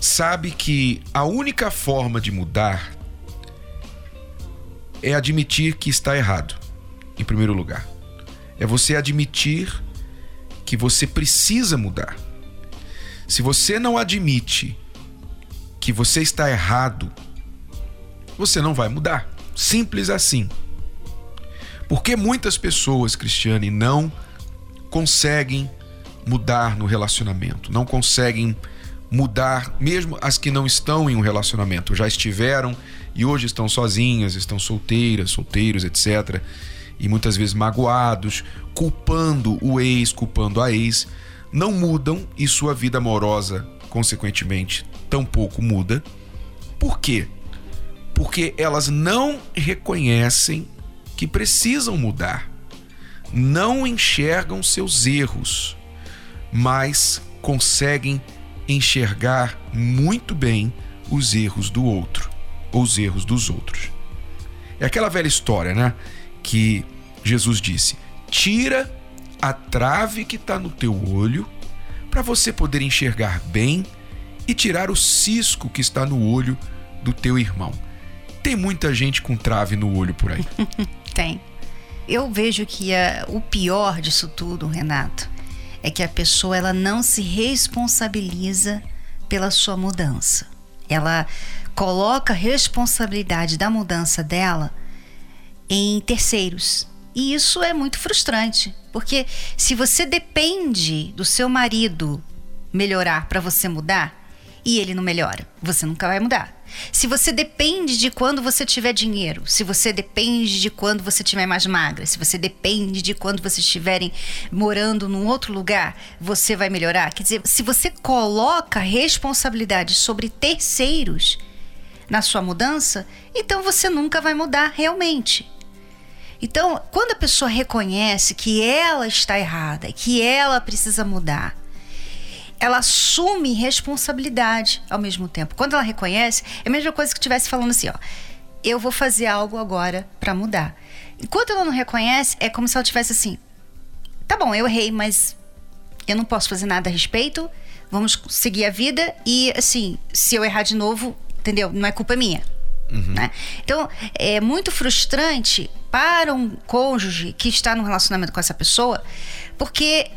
sabe que a única forma de mudar é admitir que está errado, em primeiro lugar. É você admitir que você precisa mudar. Se você não admite que você está errado, você não vai mudar. Simples assim. Porque muitas pessoas, Cristiane, não conseguem mudar no relacionamento, não conseguem mudar, mesmo as que não estão em um relacionamento, já estiveram e hoje estão sozinhas, estão solteiras, solteiros, etc. E muitas vezes magoados, culpando o ex, culpando a ex, não mudam e sua vida amorosa, consequentemente, tampouco muda. Por quê? Porque elas não reconhecem que precisam mudar, não enxergam seus erros, mas conseguem enxergar muito bem os erros do outro, ou os erros dos outros. É aquela velha história, né? Que Jesus disse: tira a trave que está no teu olho para você poder enxergar bem e tirar o cisco que está no olho do teu irmão. Tem muita gente com trave no olho por aí. Tem. Eu vejo que a, o pior disso tudo, Renato, é que a pessoa ela não se responsabiliza pela sua mudança. Ela coloca a responsabilidade da mudança dela em terceiros. E isso é muito frustrante, porque se você depende do seu marido melhorar para você mudar e ele não melhora, você nunca vai mudar. Se você depende de quando você tiver dinheiro, se você depende de quando você tiver mais magra, se você depende de quando vocês estiverem morando num outro lugar, você vai melhorar. Quer dizer, se você coloca responsabilidade sobre terceiros na sua mudança, então você nunca vai mudar realmente. Então, quando a pessoa reconhece que ela está errada, que ela precisa mudar, ela assume responsabilidade ao mesmo tempo. Quando ela reconhece, é a mesma coisa que estivesse falando assim, ó, eu vou fazer algo agora para mudar. Enquanto ela não reconhece, é como se ela tivesse assim, tá bom, eu errei, mas eu não posso fazer nada a respeito. Vamos seguir a vida e assim, se eu errar de novo, entendeu? Não é culpa minha. Uhum. Né? Então, é muito frustrante para um cônjuge que está num relacionamento com essa pessoa, porque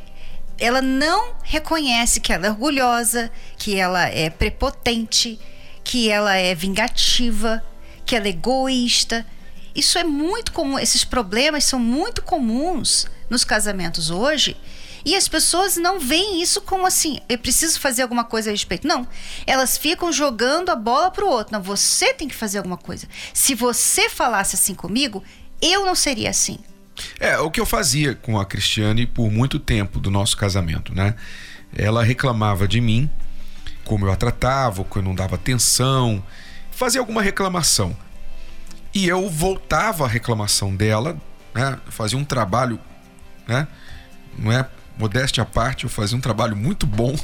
ela não reconhece que ela é orgulhosa, que ela é prepotente, que ela é vingativa, que ela é egoísta. Isso é muito comum, esses problemas são muito comuns nos casamentos hoje. E as pessoas não veem isso como assim, eu preciso fazer alguma coisa a respeito. Não. Elas ficam jogando a bola pro outro. Não, você tem que fazer alguma coisa. Se você falasse assim comigo, eu não seria assim. É, o que eu fazia com a Cristiane por muito tempo do nosso casamento, né? Ela reclamava de mim, como eu a tratava, que eu não dava atenção, fazia alguma reclamação. E eu voltava a reclamação dela, né? Fazia um trabalho, né? Não é modéstia à parte, eu fazia um trabalho muito bom.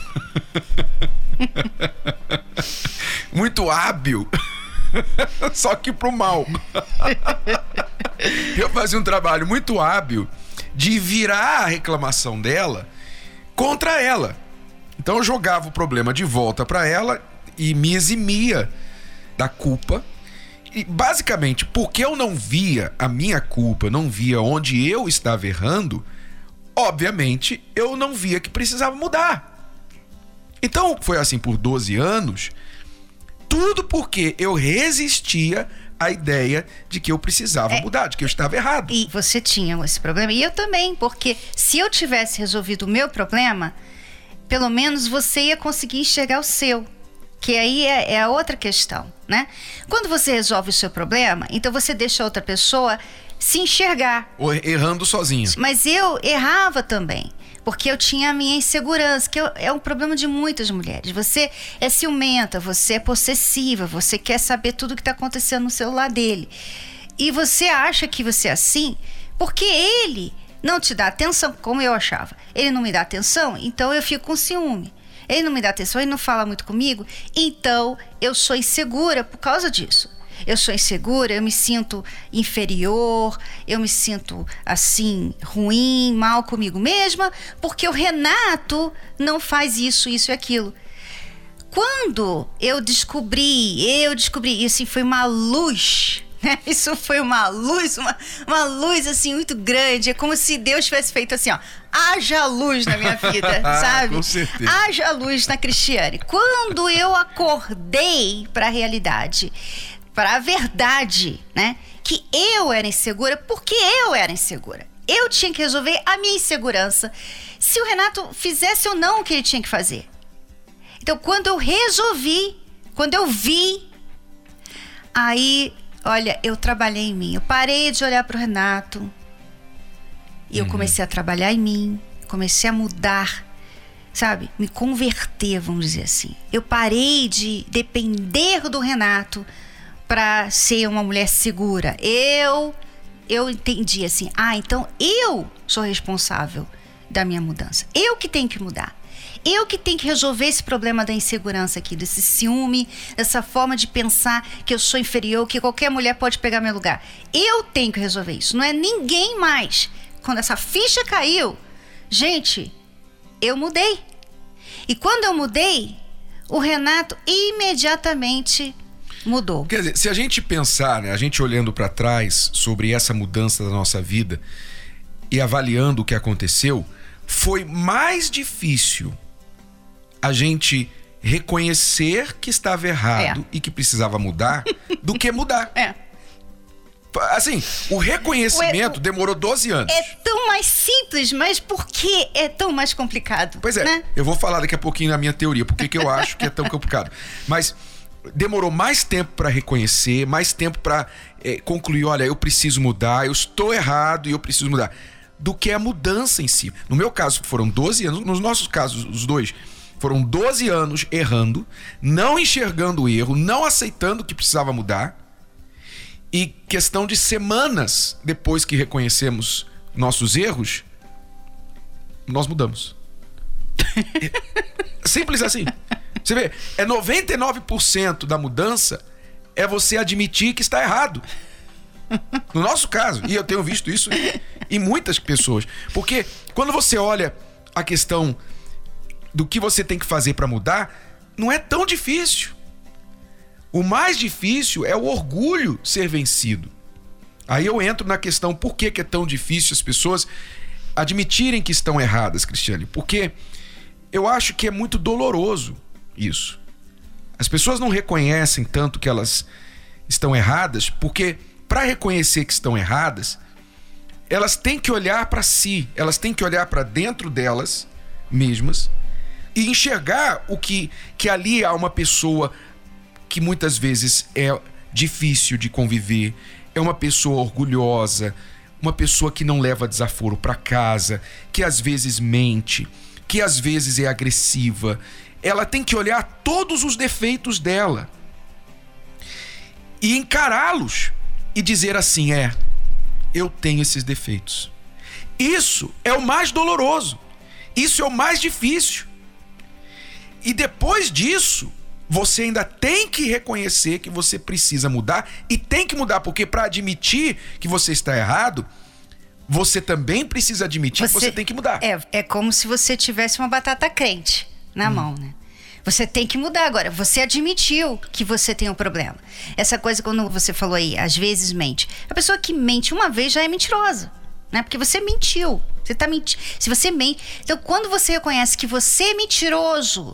muito hábil. Só que pro mal. eu fazia um trabalho muito hábil de virar a reclamação dela contra ela. Então eu jogava o problema de volta para ela e me eximia da culpa. E basicamente, porque eu não via a minha culpa, não via onde eu estava errando, obviamente eu não via que precisava mudar. Então foi assim por 12 anos tudo porque eu resistia à ideia de que eu precisava é, mudar, de que eu estava errado. E você tinha esse problema, e eu também, porque se eu tivesse resolvido o meu problema, pelo menos você ia conseguir enxergar o seu. Que aí é, é a outra questão, né? Quando você resolve o seu problema, então você deixa a outra pessoa se enxergar. Ou errando sozinha. Mas eu errava também. Porque eu tinha a minha insegurança, que é um problema de muitas mulheres. Você é ciumenta, você é possessiva, você quer saber tudo o que está acontecendo no celular dele. E você acha que você é assim porque ele não te dá atenção, como eu achava. Ele não me dá atenção, então eu fico com ciúme. Ele não me dá atenção, ele não fala muito comigo, então eu sou insegura por causa disso. Eu sou insegura, eu me sinto inferior, eu me sinto assim, ruim, mal comigo mesma, porque o Renato não faz isso, isso e aquilo. Quando eu descobri, eu descobri, isso assim, foi uma luz né? Isso foi uma luz, uma, uma luz assim muito grande. É como se Deus tivesse feito assim, ó. Haja luz na minha vida, sabe? Com certeza. Haja luz na Cristiane. Quando eu acordei para a realidade, para a verdade, né? Que eu era insegura, porque eu era insegura. Eu tinha que resolver a minha insegurança. Se o Renato fizesse ou não o que ele tinha que fazer. Então, quando eu resolvi, quando eu vi, aí Olha, eu trabalhei em mim. Eu parei de olhar para o Renato e eu uhum. comecei a trabalhar em mim, comecei a mudar, sabe? Me converter, vamos dizer assim. Eu parei de depender do Renato para ser uma mulher segura. Eu eu entendi assim: "Ah, então eu sou responsável da minha mudança. Eu que tenho que mudar. Eu que tenho que resolver esse problema da insegurança aqui, desse ciúme, dessa forma de pensar que eu sou inferior, que qualquer mulher pode pegar meu lugar. Eu tenho que resolver isso, não é ninguém mais. Quando essa ficha caiu, gente, eu mudei. E quando eu mudei, o Renato imediatamente mudou. Quer dizer, se a gente pensar, né, a gente olhando para trás sobre essa mudança da nossa vida e avaliando o que aconteceu, foi mais difícil a gente reconhecer que estava errado é. e que precisava mudar do que mudar. É. Assim, o reconhecimento o, demorou 12 anos. É tão mais simples, mas por que é tão mais complicado? Pois é, né? eu vou falar daqui a pouquinho na minha teoria, por que eu acho que é tão complicado. Mas demorou mais tempo para reconhecer, mais tempo para é, concluir: olha, eu preciso mudar, eu estou errado e eu preciso mudar, do que a mudança em si. No meu caso, foram 12 anos, nos nossos casos, os dois foram 12 anos errando, não enxergando o erro, não aceitando que precisava mudar. E questão de semanas depois que reconhecemos nossos erros, nós mudamos. Simples assim. Você vê, é 99% da mudança é você admitir que está errado. No nosso caso, e eu tenho visto isso em muitas pessoas. Porque quando você olha a questão do que você tem que fazer para mudar, não é tão difícil. O mais difícil é o orgulho ser vencido. Aí eu entro na questão por que, que é tão difícil as pessoas admitirem que estão erradas, Cristiane. Porque eu acho que é muito doloroso isso. As pessoas não reconhecem tanto que elas estão erradas, porque para reconhecer que estão erradas, elas têm que olhar para si, elas têm que olhar para dentro delas mesmas e enxergar o que, que ali há uma pessoa que muitas vezes é difícil de conviver, é uma pessoa orgulhosa, uma pessoa que não leva desaforo para casa, que às vezes mente, que às vezes é agressiva. Ela tem que olhar todos os defeitos dela e encará-los e dizer assim: é, eu tenho esses defeitos. Isso é o mais doloroso. Isso é o mais difícil. E depois disso, você ainda tem que reconhecer que você precisa mudar e tem que mudar, porque para admitir que você está errado, você também precisa admitir você, que você tem que mudar. É, é como se você tivesse uma batata crente na hum. mão, né? Você tem que mudar agora. Você admitiu que você tem um problema. Essa coisa, quando você falou aí, às vezes mente. A pessoa que mente uma vez já é mentirosa. Né? Porque você mentiu. Você tá mentindo. Se você mente. Então, quando você reconhece que você é mentiroso,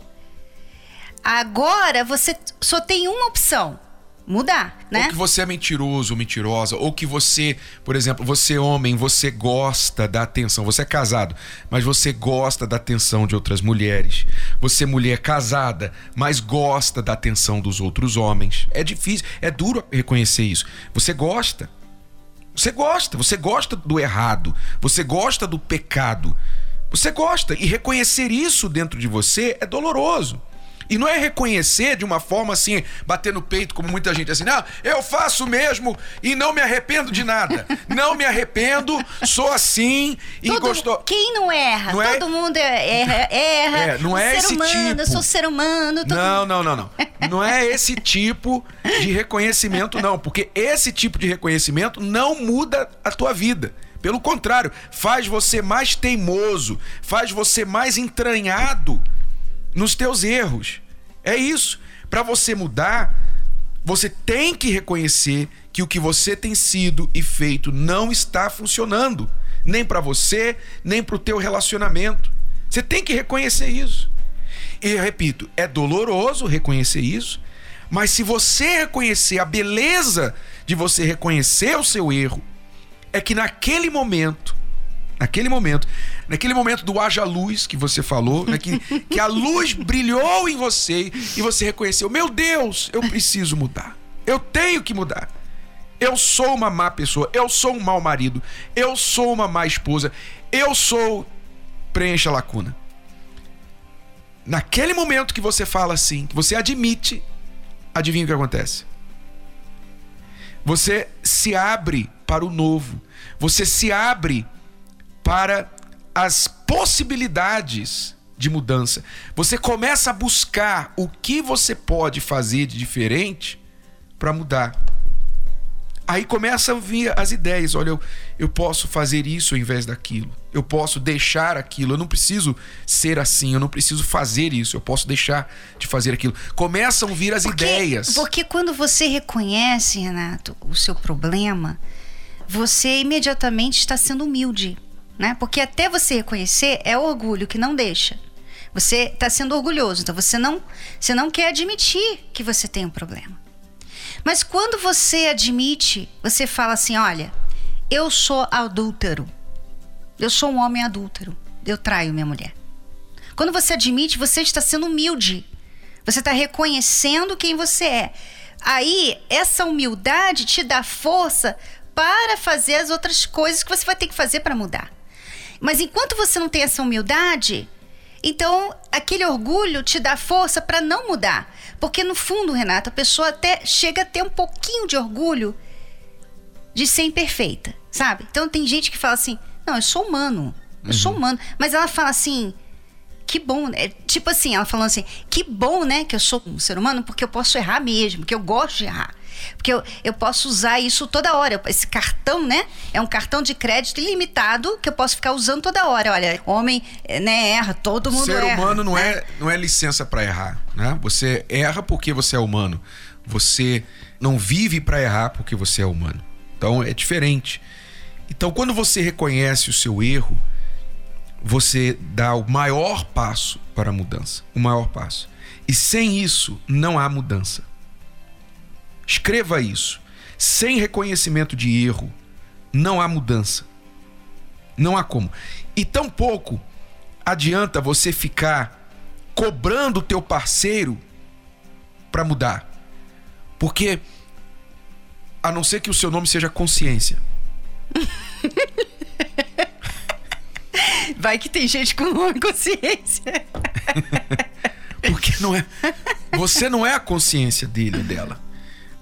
Agora você só tem uma opção mudar, né? Ou que você é mentiroso ou mentirosa, ou que você, por exemplo, você homem, você gosta da atenção, você é casado, mas você gosta da atenção de outras mulheres. Você mulher casada, mas gosta da atenção dos outros homens. É difícil, é duro reconhecer isso. Você gosta. Você gosta, você gosta do errado, você gosta do pecado. Você gosta. E reconhecer isso dentro de você é doloroso. E não é reconhecer de uma forma assim, bater no peito, como muita gente assim, não, eu faço mesmo e não me arrependo de nada. não me arrependo, sou assim e Todo, gostou. Quem não erra? Não é? Todo é... mundo erra. erra é, não é esse humano, tipo. Eu sou ser humano. Não, mundo... não, não, não. Não é esse tipo de reconhecimento, não. Porque esse tipo de reconhecimento não muda a tua vida. Pelo contrário, faz você mais teimoso, faz você mais entranhado nos teus erros. É isso. Para você mudar, você tem que reconhecer que o que você tem sido e feito não está funcionando, nem para você, nem para o teu relacionamento. Você tem que reconhecer isso. E repito, é doloroso reconhecer isso, mas se você reconhecer a beleza de você reconhecer o seu erro, é que naquele momento naquele momento, naquele momento do haja luz que você falou, né, que, que a luz brilhou em você e você reconheceu: meu Deus, eu preciso mudar. Eu tenho que mudar. Eu sou uma má pessoa, eu sou um mau marido, eu sou uma má esposa, eu sou. Preencha a lacuna. Naquele momento que você fala assim, que você admite, adivinha o que acontece? Você se abre para o novo. Você se abre para as possibilidades de mudança. Você começa a buscar o que você pode fazer de diferente para mudar. Aí começa a vir as ideias. Olha, eu, eu posso fazer isso ao invés daquilo. Eu posso deixar aquilo. Eu não preciso ser assim. Eu não preciso fazer isso. Eu posso deixar de fazer aquilo. Começam a vir as porque, ideias. Porque quando você reconhece, Renato, o seu problema, você imediatamente está sendo humilde né? Porque até você reconhecer é orgulho que não deixa. Você está sendo orgulhoso, então você não, você não quer admitir que você tem um problema. Mas quando você admite, você fala assim: olha, eu sou adúltero, eu sou um homem adúltero, eu traio minha mulher. Quando você admite, você está sendo humilde, você está reconhecendo quem você é. Aí, essa humildade te dá força para fazer as outras coisas que você vai ter que fazer para mudar. Mas enquanto você não tem essa humildade, então aquele orgulho te dá força para não mudar. Porque no fundo, Renata, a pessoa até chega a ter um pouquinho de orgulho de ser imperfeita, sabe? Então tem gente que fala assim: "Não, eu sou humano. Eu uhum. sou humano". Mas ela fala assim: que bom, né? Tipo assim, ela falando assim, que bom, né, que eu sou um ser humano, porque eu posso errar mesmo, que eu gosto de errar. Porque eu, eu posso usar isso toda hora. Esse cartão, né? É um cartão de crédito ilimitado que eu posso ficar usando toda hora. Olha, homem, né, erra, todo mundo Ser erra. Ser humano não, né? é, não é licença para errar, né? Você erra porque você é humano. Você não vive para errar porque você é humano. Então é diferente. Então quando você reconhece o seu erro, você dá o maior passo para a mudança, o maior passo. E sem isso não há mudança. Escreva isso. Sem reconhecimento de erro, não há mudança. Não há como. E tampouco adianta você ficar cobrando o teu parceiro para mudar. Porque a não ser que o seu nome seja consciência. Vai que tem gente com nome consciência. Porque não é. Você não é a consciência dele dela.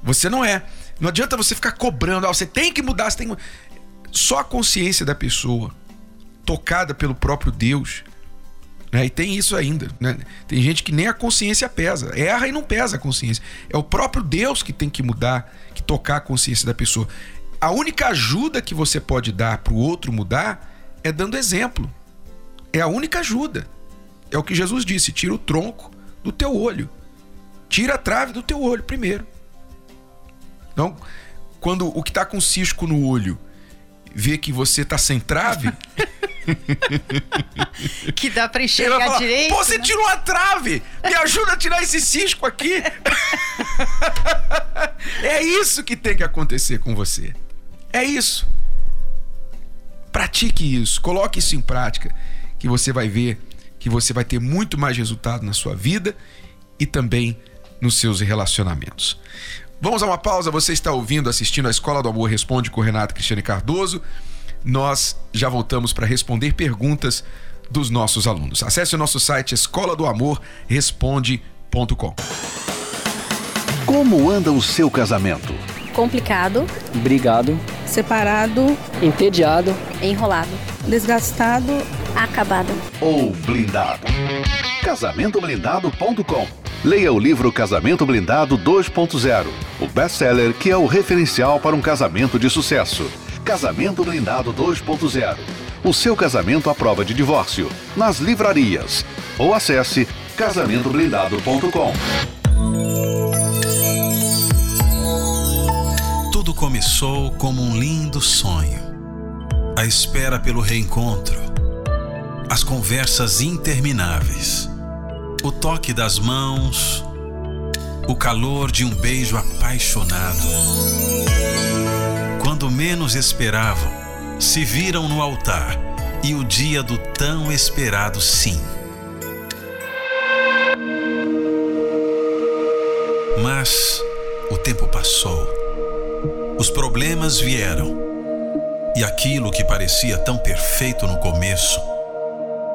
Você não é. Não adianta você ficar cobrando, ah, você tem que mudar, você tem que... Só a consciência da pessoa, tocada pelo próprio Deus, né? e tem isso ainda. Né? Tem gente que nem a consciência pesa, erra e não pesa a consciência. É o próprio Deus que tem que mudar, que tocar a consciência da pessoa. A única ajuda que você pode dar para o outro mudar é dando exemplo. É a única ajuda. É o que Jesus disse: tira o tronco do teu olho. Tira a trave do teu olho primeiro. Então, quando o que está com cisco no olho vê que você tá sem trave. que dá para enxergar fala, direito. Pô, você né? tirou a trave! Me ajuda a tirar esse cisco aqui! é isso que tem que acontecer com você. É isso. Pratique isso, coloque isso em prática, que você vai ver que você vai ter muito mais resultado na sua vida e também nos seus relacionamentos. Vamos a uma pausa. Você está ouvindo, assistindo a Escola do Amor Responde com Renato Cristiane Cardoso. Nós já voltamos para responder perguntas dos nossos alunos. Acesse o nosso site escola do amor responde.com. Como anda o seu casamento? complicado, brigado, separado, entediado, enrolado, desgastado, acabado ou blindado. Casamentoblindado.com Leia o livro Casamento Blindado 2.0, o best-seller que é o referencial para um casamento de sucesso. Casamento Blindado 2.0. O seu casamento à prova de divórcio. Nas livrarias. Ou acesse casamentoblindado.com. Tudo começou como um lindo sonho. A espera pelo reencontro. As conversas intermináveis. O toque das mãos. O calor de um beijo apaixonado. Quando menos esperavam, se viram no altar e o dia do tão esperado sim. Mas o tempo passou os problemas vieram. E aquilo que parecia tão perfeito no começo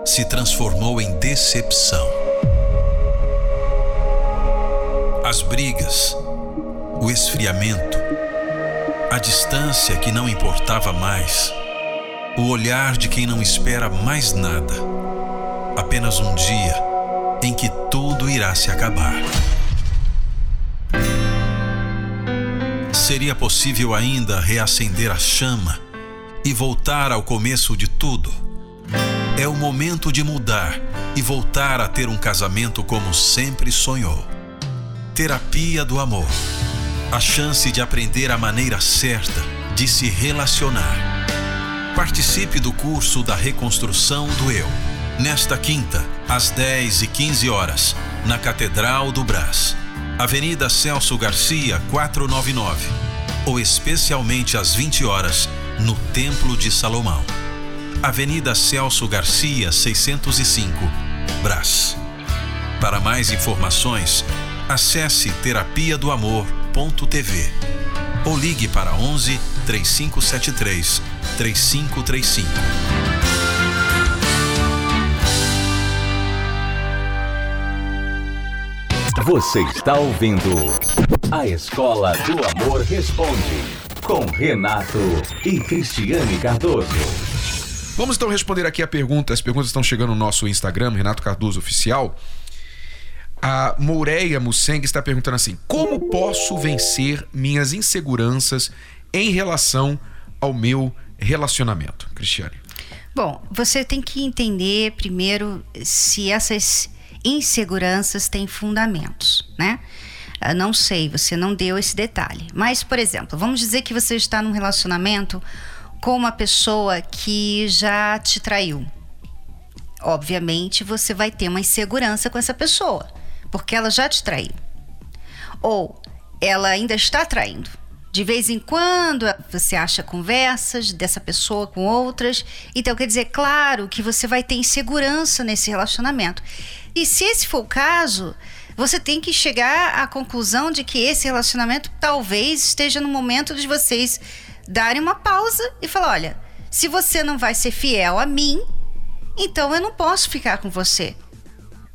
se transformou em decepção. As brigas, o esfriamento, a distância que não importava mais, o olhar de quem não espera mais nada. Apenas um dia em que tudo irá se acabar. seria possível ainda reacender a chama e voltar ao começo de tudo. É o momento de mudar e voltar a ter um casamento como sempre sonhou. Terapia do amor. A chance de aprender a maneira certa de se relacionar. Participe do curso da reconstrução do eu. Nesta quinta, às 10 e 15 horas, na Catedral do Brás. Avenida Celso Garcia, 499, ou especialmente às 20 horas, no Templo de Salomão. Avenida Celso Garcia, 605, Brás. Para mais informações, acesse terapia do amor.tv ou ligue para 11 3573 3535. Você está ouvindo A Escola do Amor Responde, com Renato e Cristiane Cardoso. Vamos então responder aqui a pergunta. As perguntas estão chegando no nosso Instagram, Renato Cardoso Oficial. A Moureia Musseng está perguntando assim: Como posso vencer minhas inseguranças em relação ao meu relacionamento? Cristiane. Bom, você tem que entender primeiro se essas inseguranças têm fundamentos, né? Eu não sei, você não deu esse detalhe. Mas, por exemplo, vamos dizer que você está num relacionamento com uma pessoa que já te traiu. Obviamente, você vai ter uma insegurança com essa pessoa, porque ela já te traiu. Ou ela ainda está traindo. De vez em quando você acha conversas dessa pessoa com outras. Então, quer dizer, claro que você vai ter insegurança nesse relacionamento. E se esse for o caso, você tem que chegar à conclusão de que esse relacionamento talvez esteja no momento de vocês darem uma pausa e falar: olha, se você não vai ser fiel a mim, então eu não posso ficar com você.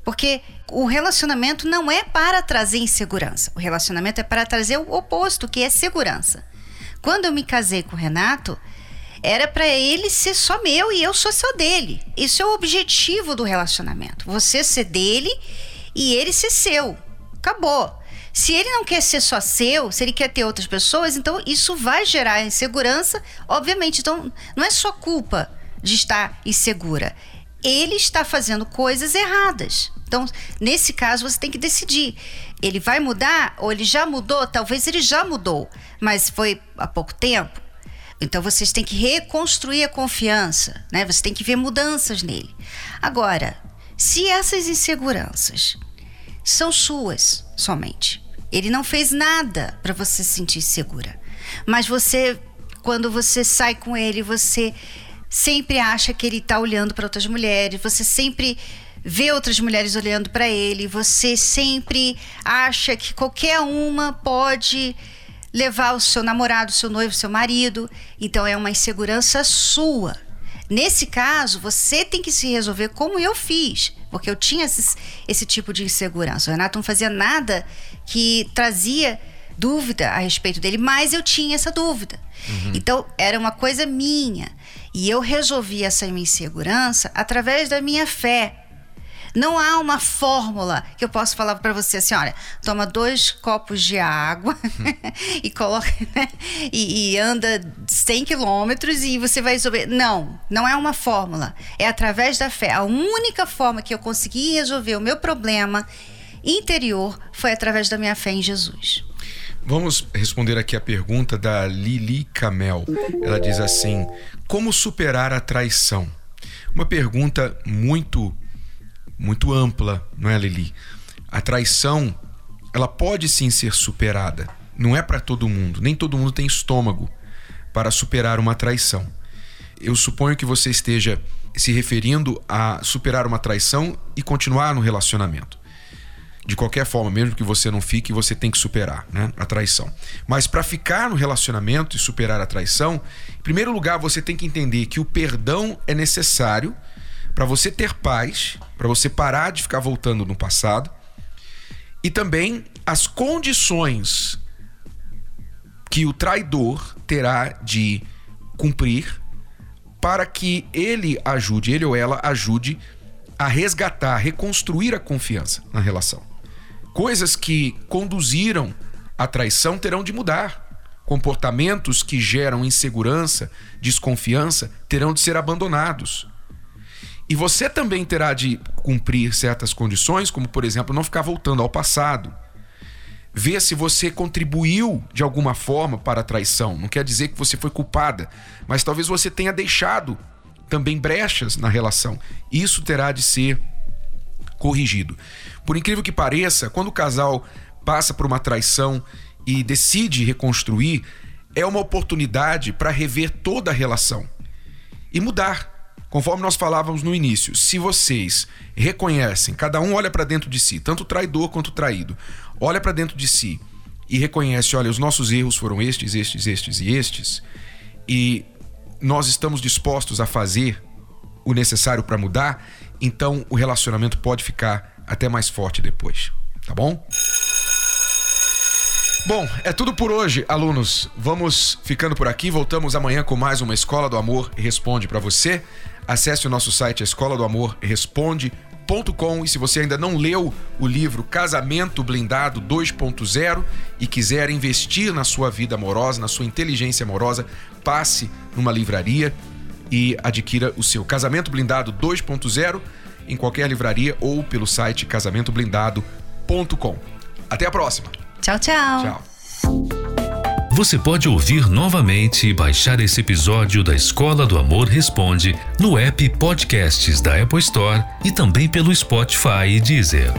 Porque o relacionamento não é para trazer insegurança. O relacionamento é para trazer o oposto, que é segurança. Quando eu me casei com o Renato, era para ele ser só meu e eu sou só dele. Isso é o objetivo do relacionamento. Você ser dele e ele ser seu. Acabou. Se ele não quer ser só seu, se ele quer ter outras pessoas, então isso vai gerar insegurança, obviamente. Então, não é só culpa de estar insegura. Ele está fazendo coisas erradas. Então, nesse caso, você tem que decidir. Ele vai mudar ou ele já mudou? Talvez ele já mudou, mas foi há pouco tempo. Então vocês têm que reconstruir a confiança, né? Você tem que ver mudanças nele. Agora, se essas inseguranças são suas somente, ele não fez nada para você se sentir segura, mas você, quando você sai com ele, você sempre acha que ele está olhando para outras mulheres, você sempre vê outras mulheres olhando para ele, você sempre acha que qualquer uma pode levar o seu namorado, o seu noivo, o seu marido. Então é uma insegurança sua. Nesse caso, você tem que se resolver como eu fiz, porque eu tinha esse, esse tipo de insegurança. O Renato não fazia nada que trazia dúvida a respeito dele, mas eu tinha essa dúvida. Uhum. Então, era uma coisa minha. E eu resolvi essa minha insegurança através da minha fé. Não há uma fórmula que eu possa falar para você assim, olha, toma dois copos de água e coloca né, e, e, anda 100 quilômetros e você vai resolver. Não, não é uma fórmula. É através da fé. A única forma que eu consegui resolver o meu problema interior foi através da minha fé em Jesus. Vamos responder aqui a pergunta da Lili Camel. Ela diz assim: Como superar a traição? Uma pergunta muito muito ampla, não é, Lili? A traição, ela pode sim ser superada. Não é para todo mundo, nem todo mundo tem estômago para superar uma traição. Eu suponho que você esteja se referindo a superar uma traição e continuar no relacionamento. De qualquer forma, mesmo que você não fique, você tem que superar né, a traição. Mas para ficar no relacionamento e superar a traição, em primeiro lugar, você tem que entender que o perdão é necessário para você ter paz, para você parar de ficar voltando no passado, e também as condições que o traidor terá de cumprir para que ele ajude, ele ou ela ajude a resgatar, reconstruir a confiança na relação. Coisas que conduziram à traição terão de mudar. Comportamentos que geram insegurança, desconfiança terão de ser abandonados. E você também terá de cumprir certas condições, como por exemplo, não ficar voltando ao passado. Ver se você contribuiu de alguma forma para a traição. Não quer dizer que você foi culpada, mas talvez você tenha deixado também brechas na relação. Isso terá de ser corrigido. Por incrível que pareça, quando o casal passa por uma traição e decide reconstruir, é uma oportunidade para rever toda a relação e mudar Conforme nós falávamos no início, se vocês reconhecem, cada um olha para dentro de si, tanto o traidor quanto o traído, olha para dentro de si e reconhece, olha, os nossos erros foram estes, estes, estes e estes, e nós estamos dispostos a fazer o necessário para mudar, então o relacionamento pode ficar até mais forte depois, tá bom? Bom, é tudo por hoje, alunos. Vamos ficando por aqui. Voltamos amanhã com mais uma Escola do Amor Responde para você. Acesse o nosso site escola do amor responde.com e se você ainda não leu o livro Casamento Blindado 2.0 e quiser investir na sua vida amorosa, na sua inteligência amorosa, passe numa livraria e adquira o seu Casamento Blindado 2.0 em qualquer livraria ou pelo site casamentoblindado.com. Até a próxima. Tchau, tchau. Tchau. Você pode ouvir novamente e baixar esse episódio da Escola do Amor Responde no app Podcasts da Apple Store e também pelo Spotify e Deezer.